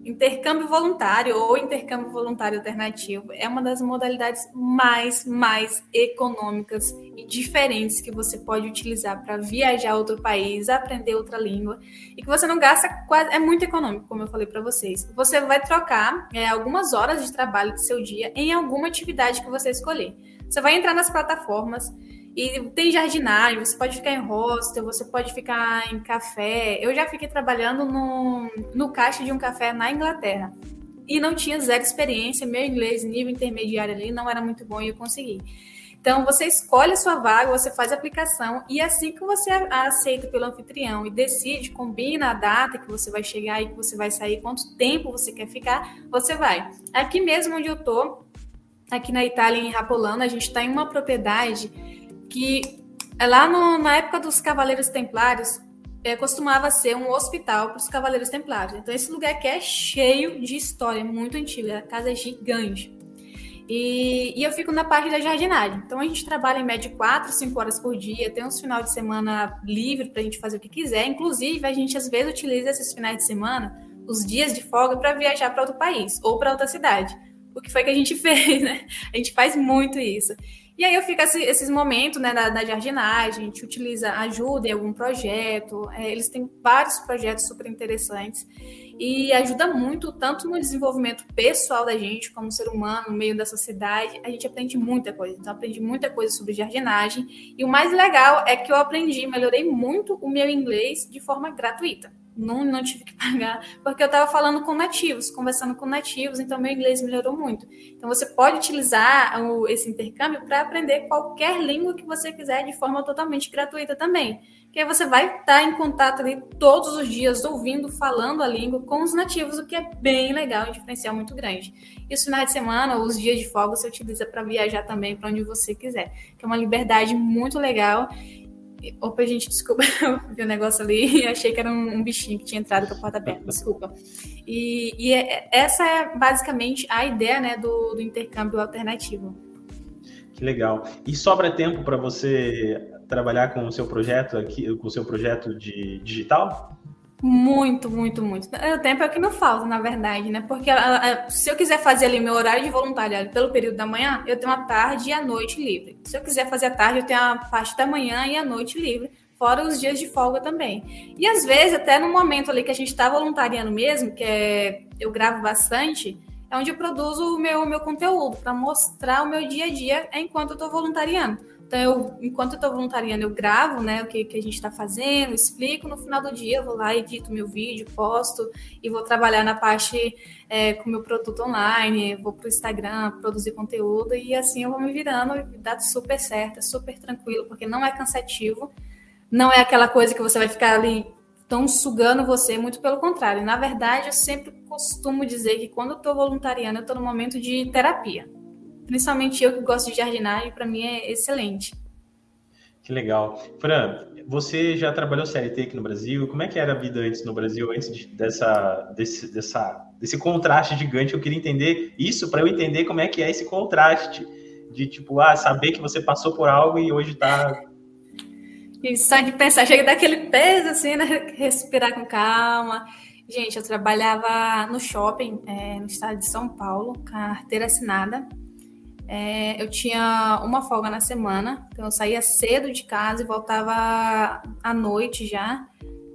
intercâmbio voluntário ou intercâmbio voluntário alternativo é uma das modalidades mais, mais econômicas e diferentes que você pode utilizar para viajar a outro país, aprender outra língua e que você não gasta quase. É muito econômico, como eu falei para vocês. Você vai trocar é, algumas horas de trabalho do seu dia em alguma atividade que você escolher. Você vai entrar nas plataformas e tem jardinagem, você pode ficar em hostel, você pode ficar em café. Eu já fiquei trabalhando no, no caixa de um café na Inglaterra. E não tinha zero experiência, meu inglês nível intermediário ali não era muito bom e eu consegui. Então, você escolhe a sua vaga, você faz a aplicação e assim que você aceita pelo anfitrião e decide, combina a data que você vai chegar e que você vai sair, quanto tempo você quer ficar, você vai. Aqui mesmo onde eu tô, aqui na Itália, em Rapolano, a gente está em uma propriedade que é lá no, na época dos Cavaleiros Templários é, costumava ser um hospital para os Cavaleiros Templários. Então esse lugar aqui é cheio de história, muito antiga, a casa é gigante. E, e, eu fico na parte da jardinagem. Então a gente trabalha em média 4, 5 horas por dia, tem uns final de semana livre para a gente fazer o que quiser. Inclusive, a gente às vezes utiliza esses finais de semana, os dias de folga, para viajar para outro país ou para outra cidade. O que foi que a gente fez, né? A gente faz muito isso. E aí eu fico esse, esses momentos né, da, jardinagem, a gente utiliza ajuda em algum projeto, é, eles têm vários projetos super interessantes e ajuda muito, tanto no desenvolvimento pessoal da gente, como ser humano, no meio da sociedade, a gente aprende muita coisa. Então, aprendi muita coisa sobre jardinagem. E o mais legal é que eu aprendi, melhorei muito o meu inglês de forma gratuita não, não tive que pagar, porque eu estava falando com nativos, conversando com nativos, então meu inglês melhorou muito. Então você pode utilizar o, esse intercâmbio para aprender qualquer língua que você quiser de forma totalmente gratuita também. Que aí você vai estar tá em contato ali todos os dias, ouvindo, falando a língua com os nativos, o que é bem legal, um diferencial muito grande. E os finais de semana, ou os dias de folga, você utiliza para viajar também para onde você quiser, que é uma liberdade muito legal Opa, gente, desculpa, eu vi um negócio ali e achei que era um, bichinho que tinha entrado com a porta aberta, desculpa. E, e é, essa é basicamente a ideia né, do, do intercâmbio alternativo. Que legal. E sobra tempo para você trabalhar com o seu projeto aqui, com o seu projeto de digital? Muito, muito, muito. O tempo é o que não falta, na verdade, né? Porque se eu quiser fazer ali meu horário de voluntariado pelo período da manhã, eu tenho a tarde e a noite livre. Se eu quiser fazer a tarde, eu tenho a parte da manhã e a noite livre, fora os dias de folga também. E às vezes, até no momento ali que a gente está voluntariando mesmo, que é eu gravo bastante, é onde eu produzo o meu, meu conteúdo, para mostrar o meu dia a dia enquanto eu estou voluntariando. Então, eu, enquanto eu estou voluntariando, eu gravo né, o que, que a gente está fazendo, explico. No final do dia, eu vou lá, edito meu vídeo, posto e vou trabalhar na parte é, com meu produto online. Vou para o Instagram produzir conteúdo e assim eu vou me virando dá super certo, é super tranquilo, porque não é cansativo, não é aquela coisa que você vai ficar ali tão sugando você, muito pelo contrário. Na verdade, eu sempre costumo dizer que quando eu estou voluntariando, eu estou no momento de terapia principalmente eu que gosto de jardinagem, para mim é excelente. Que legal. Fran, você já trabalhou CLT aqui no Brasil? Como é que era a vida antes no Brasil, antes de, dessa, desse, dessa, desse contraste gigante? Eu queria entender isso para eu entender como é que é esse contraste de tipo, ah, saber que você passou por algo e hoje está e só de pensar, chega daquele peso assim, né? Respirar com calma. Gente, eu trabalhava no shopping, é, no estado de São Paulo, carteira assinada. É, eu tinha uma folga na semana, então eu saía cedo de casa e voltava à noite já,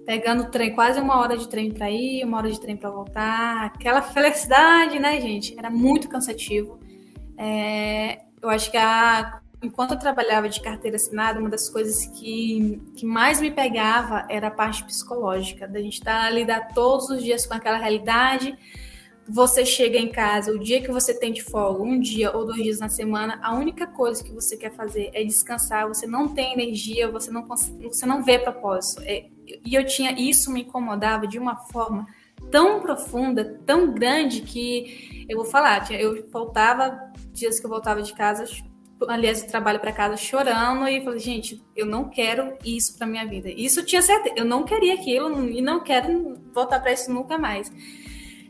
pegando trem, quase uma hora de trem para ir, uma hora de trem para voltar. Aquela felicidade, né, gente? Era muito cansativo. É, eu acho que a, enquanto eu trabalhava de carteira assinada, uma das coisas que, que mais me pegava era a parte psicológica, da gente estar tá, lidar todos os dias com aquela realidade você chega em casa, o dia que você tem de folga, um dia ou dois dias na semana, a única coisa que você quer fazer é descansar, você não tem energia, você não, você não vê propósito. É, e eu tinha, isso me incomodava de uma forma tão profunda, tão grande, que eu vou falar, eu voltava, dias que eu voltava de casa, aliás, eu trabalho para casa chorando e falei, gente, eu não quero isso para minha vida. Isso tinha certeza, eu não queria aquilo e não quero voltar para isso nunca mais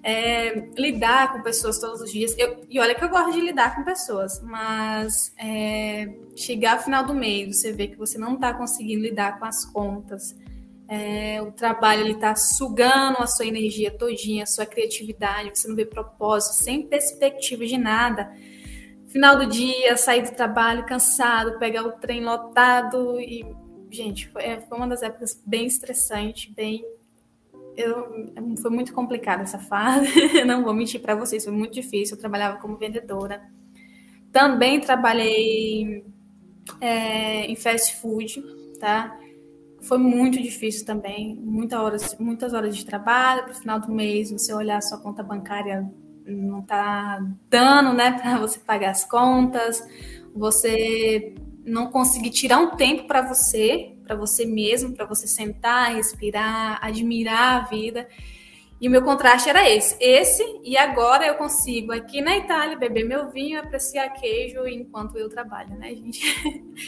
é, lidar com pessoas todos os dias. Eu, e olha que eu gosto de lidar com pessoas, mas é, chegar ao final do mês, você vê que você não está conseguindo lidar com as contas, é, o trabalho está sugando a sua energia todinha, a sua criatividade, você não vê propósito, sem perspectiva de nada. Final do dia, sair do trabalho cansado, pegar o trem lotado e gente, foi, é, uma das épocas bem estressante, bem eu, foi muito complicada essa fase, não vou mentir para vocês, foi muito difícil. Eu trabalhava como vendedora. Também trabalhei é, em fast food, tá? Foi muito difícil também, muitas horas, muitas horas de trabalho. Para o final do mês, você olhar sua conta bancária não tá dando, né, para você pagar as contas. Você não conseguir tirar um tempo para você, para você mesmo, para você sentar, respirar, admirar a vida. E o meu contraste era esse. Esse, e agora eu consigo aqui na Itália beber meu vinho, apreciar queijo enquanto eu trabalho, né, gente?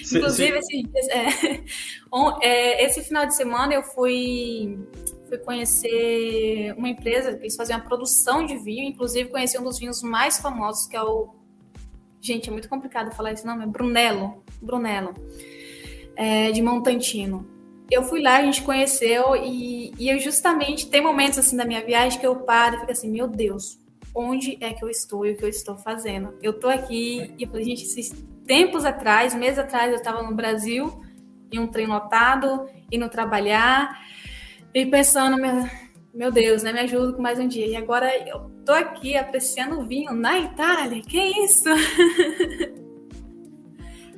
Sim, Inclusive, sim. Esse, é, é, esse final de semana eu fui, fui conhecer uma empresa que eles faziam uma produção de vinho, inclusive conheci um dos vinhos mais famosos, que é o. Gente, é muito complicado falar esse nome, é Brunello. Brunello é, de Montantino. Eu fui lá, a gente conheceu e, e eu justamente tem momentos assim da minha viagem que eu paro e fico assim, meu Deus, onde é que eu estou e o que eu estou fazendo? Eu tô aqui e falei, gente, tempos atrás, meses atrás, eu estava no Brasil, em um trem lotado, indo trabalhar, e pensando, meu, meu Deus, né? Me ajuda com mais um dia. E agora eu tô aqui apreciando o vinho na Itália. Que isso?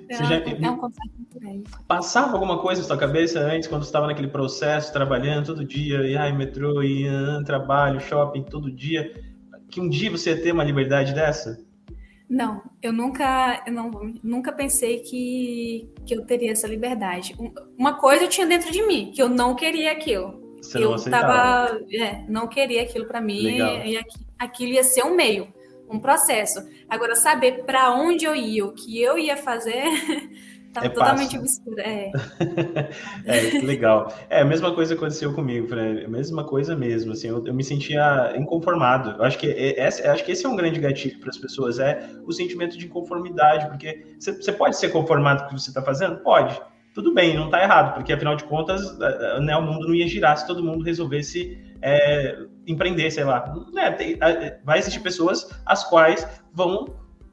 já... é um Passava alguma coisa na sua cabeça antes, quando você estava naquele processo, trabalhando todo dia, e ai, metrô, e ah, trabalho, shopping, todo dia, que um dia você ia ter uma liberdade dessa? Não, eu nunca, eu não, nunca pensei que, que eu teria essa liberdade. Uma coisa eu tinha dentro de mim, que eu não queria aquilo. Você eu não tava, é, não queria aquilo para mim Legal. e aquilo ia ser um meio, um processo. Agora saber para onde eu ia, o que eu ia fazer, Tá é totalmente obscura, é. é, legal. É, a mesma coisa aconteceu comigo, Fran. A mesma coisa mesmo, assim, eu, eu me sentia inconformado. Eu acho que, é, esse, acho que esse é um grande gatilho para as pessoas, é o sentimento de inconformidade, porque você pode ser conformado com o que você está fazendo? Pode. Tudo bem, não está errado, porque afinal de contas, né, o mundo não ia girar se todo mundo resolvesse é, empreender, sei lá. É, tem, vai existir pessoas as quais vão,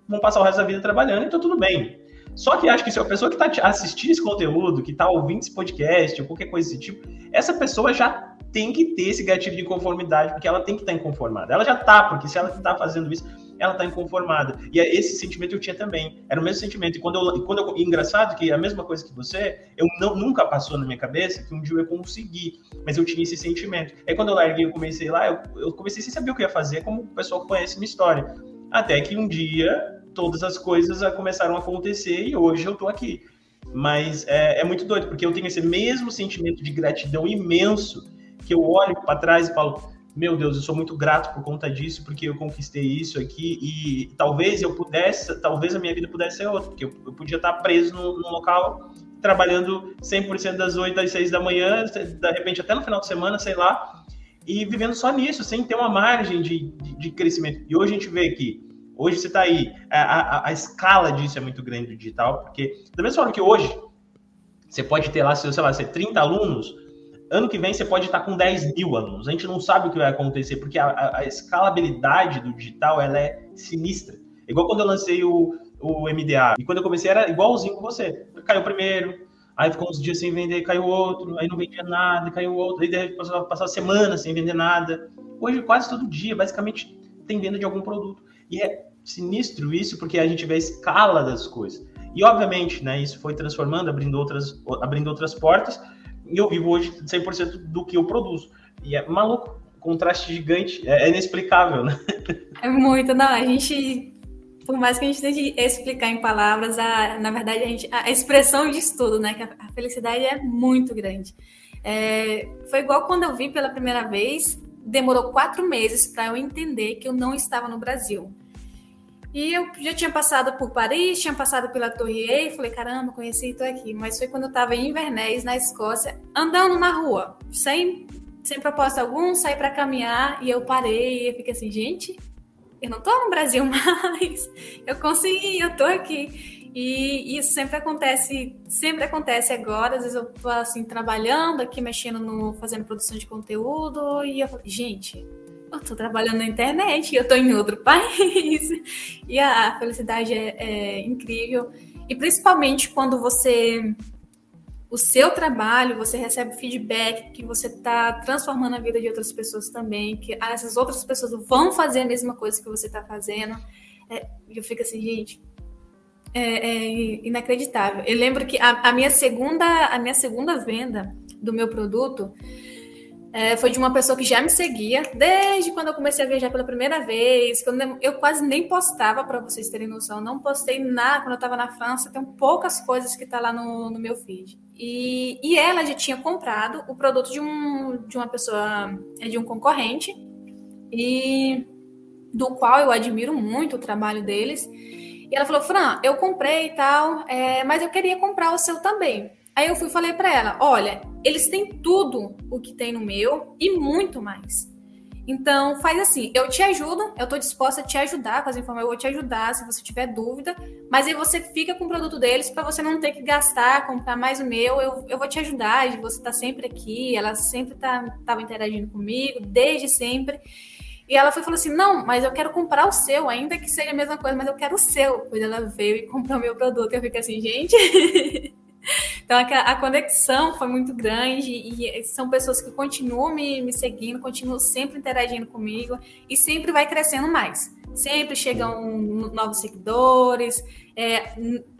vão passar o resto da vida trabalhando, então tudo bem só que acho que se a pessoa que está assistindo esse conteúdo, que está ouvindo esse podcast, ou qualquer coisa desse tipo, essa pessoa já tem que ter esse gatilho de inconformidade, porque ela tem que estar tá inconformada. Ela já está, porque se ela está fazendo isso, ela está inconformada. E é esse sentimento eu tinha também. Era o mesmo sentimento. E quando eu, quando eu, engraçado que é a mesma coisa que você, eu não, nunca passou na minha cabeça que um dia eu conseguir, mas eu tinha esse sentimento. Aí quando eu larguei, eu comecei lá, eu, eu comecei sem saber o que ia fazer, como o pessoal conhece minha história. Até que um dia todas as coisas começaram a acontecer e hoje eu tô aqui. Mas é, é muito doido, porque eu tenho esse mesmo sentimento de gratidão imenso, que eu olho para trás e falo, meu Deus, eu sou muito grato por conta disso, porque eu conquistei isso aqui e talvez eu pudesse, talvez a minha vida pudesse ser outra, porque eu, eu podia estar preso num, num local trabalhando 100% das 8 às 6 da manhã, de repente até no final de semana, sei lá, e vivendo só nisso, sem ter uma margem de, de, de crescimento. E hoje a gente vê que Hoje você está aí, a, a, a, escala disso é muito grande digital, porque da mesma forma que hoje você pode ter lá, sei lá, 30 alunos, ano que vem você pode estar com 10 mil alunos. A gente não sabe o que vai acontecer, porque a, a escalabilidade do digital ela é sinistra. Igual quando eu lancei o, o MDA, e quando eu comecei era igualzinho com você. Caiu primeiro, aí ficou uns dias sem vender, caiu outro, aí não vendia nada, caiu outro, aí passou, passou a semana sem vender nada. Hoje, quase todo dia, basicamente, tem venda de algum produto. E é sinistro isso, porque a gente vê a escala das coisas. E, obviamente, né, isso foi transformando, abrindo outras, abrindo outras portas, e eu vivo hoje 100% do que eu produzo. E é maluco, contraste gigante, é, é inexplicável, né? É muito, não, a gente, por mais que a gente tente explicar em palavras, a, na verdade, a, gente, a expressão disso tudo, né, que a, a felicidade é muito grande. É, foi igual quando eu vim pela primeira vez, demorou quatro meses para eu entender que eu não estava no Brasil. E eu já tinha passado por Paris, tinha passado pela Torre Eiffel, falei, caramba, conheci isso aqui. Mas foi quando eu estava em Inverness, na Escócia, andando na rua, sem, sem propósito algum, saí para caminhar e eu parei e fiquei assim, gente, eu não estou no Brasil mais, eu consegui, eu estou aqui. E isso sempre acontece, sempre acontece agora, às vezes eu tô assim, trabalhando aqui, mexendo no, fazendo produção de conteúdo, e eu falo, gente, eu tô trabalhando na internet, eu tô em outro país. E a felicidade é, é incrível. E principalmente quando você o seu trabalho, você recebe feedback que você está transformando a vida de outras pessoas também, que essas outras pessoas vão fazer a mesma coisa que você está fazendo. É, eu fico assim, gente, é, é, inacreditável. Eu lembro que a, a, minha segunda, a minha segunda venda do meu produto é, foi de uma pessoa que já me seguia desde quando eu comecei a viajar pela primeira vez. Quando eu quase nem postava, para vocês terem noção. Não postei nada quando eu estava na França. Tem poucas coisas que tá lá no, no meu feed. E, e ela já tinha comprado o produto de, um, de uma pessoa, é de um concorrente, e do qual eu admiro muito o trabalho deles. E ela falou: Fran, eu comprei e tal, é, mas eu queria comprar o seu também. Aí eu fui falei para ela: olha, eles têm tudo o que tem no meu e muito mais. Então, faz assim, eu te ajudo, eu estou disposta a te ajudar com as informações, eu vou te ajudar se você tiver dúvida, mas aí você fica com o produto deles para você não ter que gastar, comprar mais o meu, eu, eu vou te ajudar, você está sempre aqui, ela sempre estava tá, interagindo comigo, desde sempre. E ela foi falou assim: não, mas eu quero comprar o seu, ainda que seja a mesma coisa, mas eu quero o seu. Depois ela veio e comprou o meu produto. Eu fiquei assim, gente. então a, conexão foi muito grande e são pessoas que continuam me, me seguindo, continuam sempre interagindo comigo e sempre vai crescendo mais. Sempre chegam novos seguidores. É,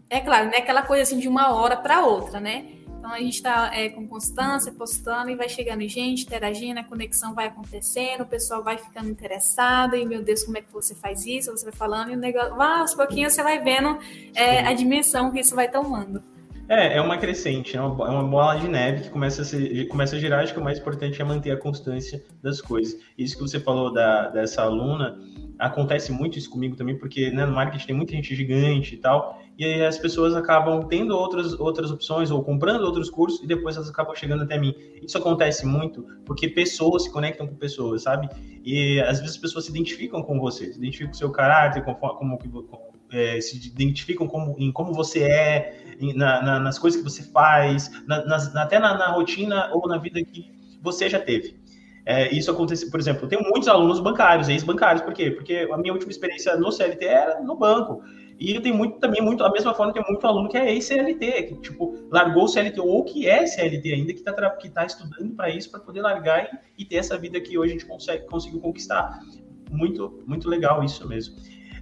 é claro, não é aquela coisa assim de uma hora para outra, né? Então a gente está é, com constância, postando e vai chegando gente, interagindo, a conexão vai acontecendo, o pessoal vai ficando interessado, e meu Deus, como é que você faz isso? Você vai falando, e o negócio, ah, aos pouquinhos você vai vendo é, a dimensão que isso vai tomando. É, é uma crescente, é uma, é uma bola de neve que começa a, ser, começa a girar. Acho que o mais importante é manter a constância das coisas. Isso que você falou da, dessa aluna, acontece muito isso comigo também, porque né, no marketing tem muita gente gigante e tal, e aí as pessoas acabam tendo outras, outras opções ou comprando outros cursos e depois elas acabam chegando até mim. Isso acontece muito porque pessoas se conectam com pessoas, sabe? E às vezes as pessoas se identificam com você, se identificam com o seu caráter, com, como, como é, se identificam como, em como você é, em, na, na, nas coisas que você faz, na, até na, na rotina ou na vida que você já teve. É, isso acontece, por exemplo, eu tenho muitos alunos bancários, ex-bancários, por quê? Porque a minha última experiência no CLT era no banco. E eu tenho muito também, muito, da mesma forma, tem muito aluno que é ex-CLT, que, tipo, largou o CLT, ou que é CLT ainda, que está que tá estudando para isso, para poder largar e, e, ter essa vida que hoje a gente consegue, conseguiu conquistar. Muito, muito legal isso mesmo.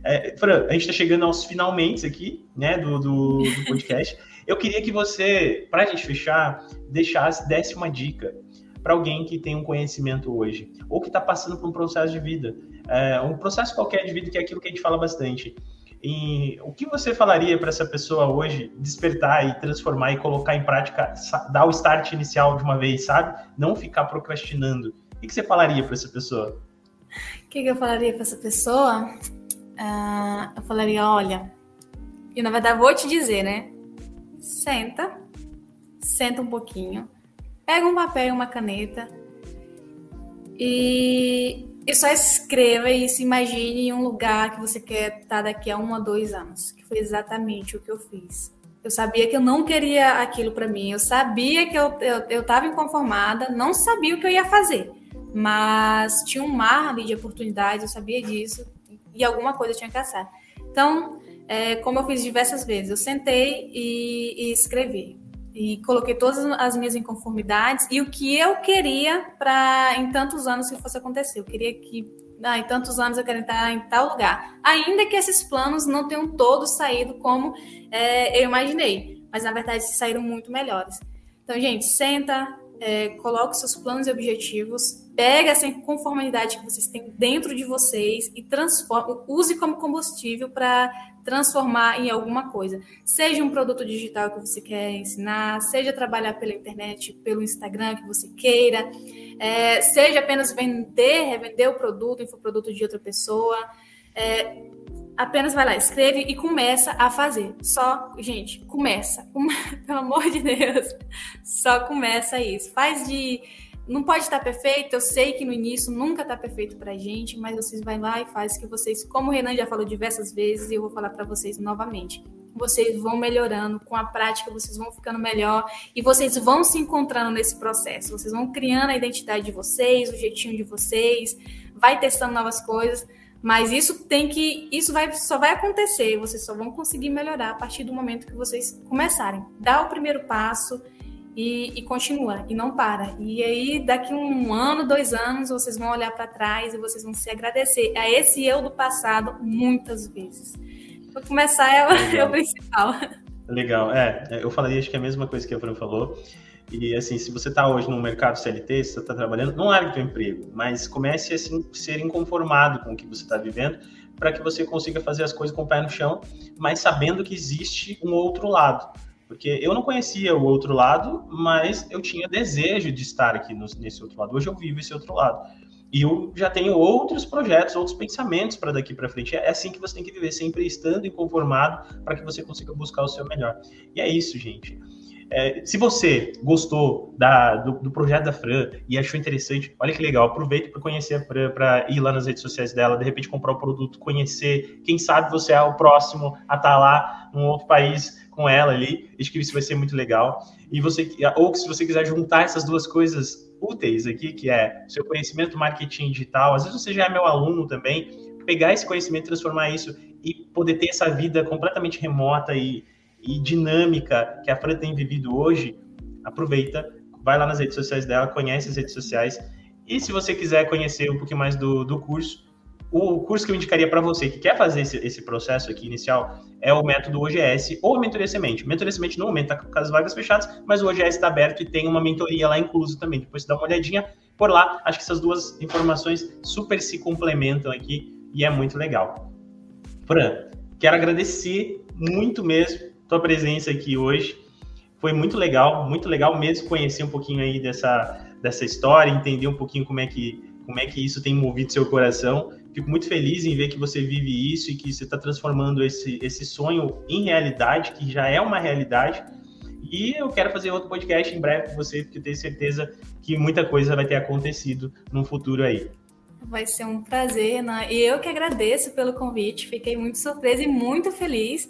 É, Fran, a gente está chegando aos finalmente aqui, né, do, do, do podcast. Eu queria que você, para a gente fechar, deixasse, desse uma dica para alguém que tem um conhecimento hoje, ou que está passando por um processo de vida, é, um processo qualquer de vida, que é aquilo que a gente fala bastante. E o que você falaria para essa pessoa hoje despertar e transformar e colocar em prática, dar o start inicial de uma vez, sabe? Não ficar procrastinando. O que você falaria para essa pessoa? O que, eu falaria para essa pessoa? Uh, eu falaria: olha, e na verdade vou te dizer, né? Senta, senta um pouquinho, Pega um papel e uma caneta e, e só escreva e se imagine em um lugar que você quer estar daqui a um a dois anos, que foi exatamente o que eu fiz. Eu sabia que eu não queria aquilo para mim, eu sabia que eu estava eu, eu inconformada, não sabia o que eu ia fazer, mas tinha um mar ali de oportunidades, eu sabia disso, e alguma coisa eu tinha que assar. Então, é, como eu fiz diversas vezes, eu sentei e, e escrevi e coloquei todas as minhas inconformidades e o que eu queria para em tantos anos que fosse acontecer. Eu queria que ah, em tantos anos eu quero estar em tal lugar. Ainda que esses planos não tenham todos saído como é, eu imaginei, mas na verdade saíram muito melhores. Então, gente, senta, é, coloque seus planos e objetivos, pega essa conformidade que vocês têm dentro de vocês e transforma, use como combustível para transformar em alguma coisa. Seja um produto digital que você quer ensinar, seja trabalhar pela internet, pelo Instagram que você queira, é, seja apenas vender, revender o produto, infoproduto de outra pessoa. É, apenas vai lá, escreve e começa a fazer. Só, gente, começa. Pelo amor de Deus. Só começa isso. Faz de não pode estar perfeito, eu sei que no início nunca está perfeito para gente, mas vocês vão lá e faz que vocês, como o Renan já falou diversas vezes, e eu vou falar para vocês novamente, vocês vão melhorando, com a prática vocês vão ficando melhor e vocês vão se encontrando nesse processo, vocês vão criando a identidade de vocês, o jeitinho de vocês, vai testando novas coisas, mas isso tem que, isso vai, só vai acontecer, vocês só vão conseguir melhorar a partir do momento que vocês começarem. Dá o primeiro passo, e, e, continua, e não para. E aí, daqui um ano, dois anos, vocês vão olhar para trás e vocês vão se agradecer a esse eu do passado muitas vezes. Vou começar é, é o principal. Legal, é, é, eu falaria acho que é a mesma coisa que a Fran falou. E assim, se você está hoje no mercado CLT, se você está trabalhando, não largue o seu emprego, mas comece a assim, ser inconformado com o que você está vivendo, para que você consiga fazer as coisas com o pé no chão, mas sabendo que existe um outro lado. Porque eu não conhecia o outro lado, mas eu tinha desejo de estar aqui nesse outro lado. Hoje eu vivo esse outro lado. E eu já tenho outros projetos, outros pensamentos para daqui para frente. É assim que você tem que viver, sempre estando inconformado para que você consiga buscar o seu melhor. E é isso, gente. É, se você gostou da, do, do, projeto da Fran e achou interessante, olha que legal, aproveita para conhecer a Fran, para ir lá nas redes sociais dela, de repente comprar o produto, conhecer. Quem sabe você é o próximo a estar tá lá num outro país com ela ali. Acho que isso vai ser muito legal. E você, ou se você quiser juntar essas duas coisas, úteis aqui, que é seu conhecimento do marketing digital. Às vezes você já é meu aluno também, pegar esse conhecimento, transformar isso e poder ter essa vida completamente remota e, e dinâmica que a Fran tem vivido hoje, aproveita, vai lá nas redes sociais dela, conhece as redes sociais. E se você quiser conhecer um pouquinho mais do, do curso, o curso que eu indicaria para você que quer fazer esse, esse, processo aqui inicial é o método OGS ou a mentoria semente. Mentoria semente no momento está com as vagas fechadas, mas o OGS está aberto e tem uma mentoria lá incluso também. Depois você dá uma olhadinha por lá. Acho que essas duas informações super se complementam aqui e é muito legal. Fran, quero agradecer muito mesmo tua presença aqui hoje. Foi muito legal, muito legal mesmo conhecer um pouquinho aí dessa, dessa história, entender um pouquinho como é que como é que isso tem movido seu coração. Fico muito feliz em ver que você vive isso e que você está transformando esse, esse sonho em realidade, que já é uma realidade. E eu quero fazer outro podcast em breve com você, porque eu tenho certeza que muita coisa vai ter acontecido no futuro aí. Vai ser um prazer, né? E eu que agradeço pelo convite, fiquei muito surpresa e muito feliz.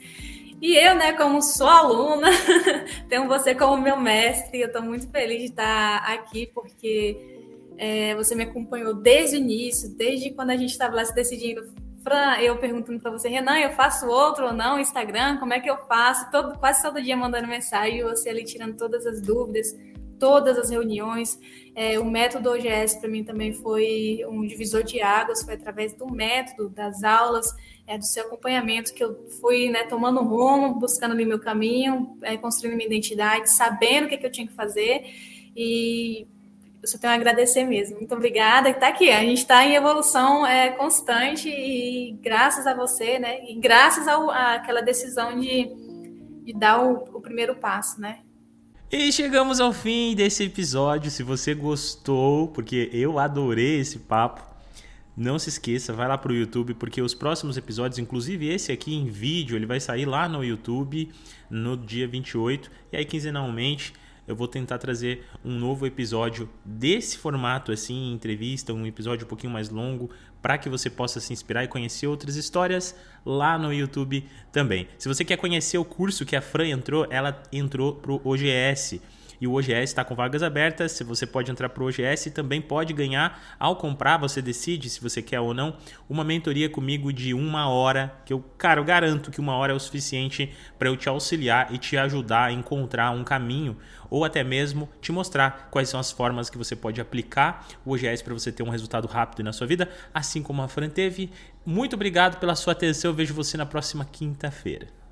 E eu, né, como sou aluna, tenho você como meu mestre, eu estou muito feliz de estar aqui, porque é, você me acompanhou desde o início, desde quando a gente estava lá se decidindo. Fran, eu perguntando para você, Renan, eu faço outro ou não? Instagram, como é que eu faço? Todo, quase todo dia mandando mensagem, você ali tirando todas as dúvidas, todas as reuniões. É, o método OGS para mim também foi um divisor de águas, foi através do método, das aulas, é, do seu acompanhamento que eu fui né, tomando rumo, buscando ali meu caminho, é, construindo minha identidade, sabendo o que, que eu tinha que fazer. E eu só tenho a agradecer mesmo. Muito obrigada. Está aqui, a gente está em evolução é, constante e graças a você, né? E graças àquela decisão de, de dar o, o primeiro passo, né? E chegamos ao fim desse episódio. Se você gostou, porque eu adorei esse papo, não se esqueça, vai lá para o YouTube, porque os próximos episódios, inclusive esse aqui em vídeo, ele vai sair lá no YouTube no dia 28. E aí, quinzenalmente, eu vou tentar trazer um novo episódio desse formato, assim, entrevista, um episódio um pouquinho mais longo, para que você possa se inspirar e conhecer outras histórias lá no YouTube também. Se você quer conhecer o curso que a Fran entrou, ela entrou para o OGS e o OGS está com vagas abertas. Você pode entrar para o OGS, também pode ganhar ao comprar. Você decide se você quer ou não uma mentoria comigo de uma hora. Que eu, cara, eu garanto que uma hora é o suficiente para eu te auxiliar e te ajudar a encontrar um caminho ou até mesmo te mostrar quais são as formas que você pode aplicar o OGS para você ter um resultado rápido na sua vida, assim como a Fran teve. Muito obrigado pela sua atenção. Eu vejo você na próxima quinta-feira.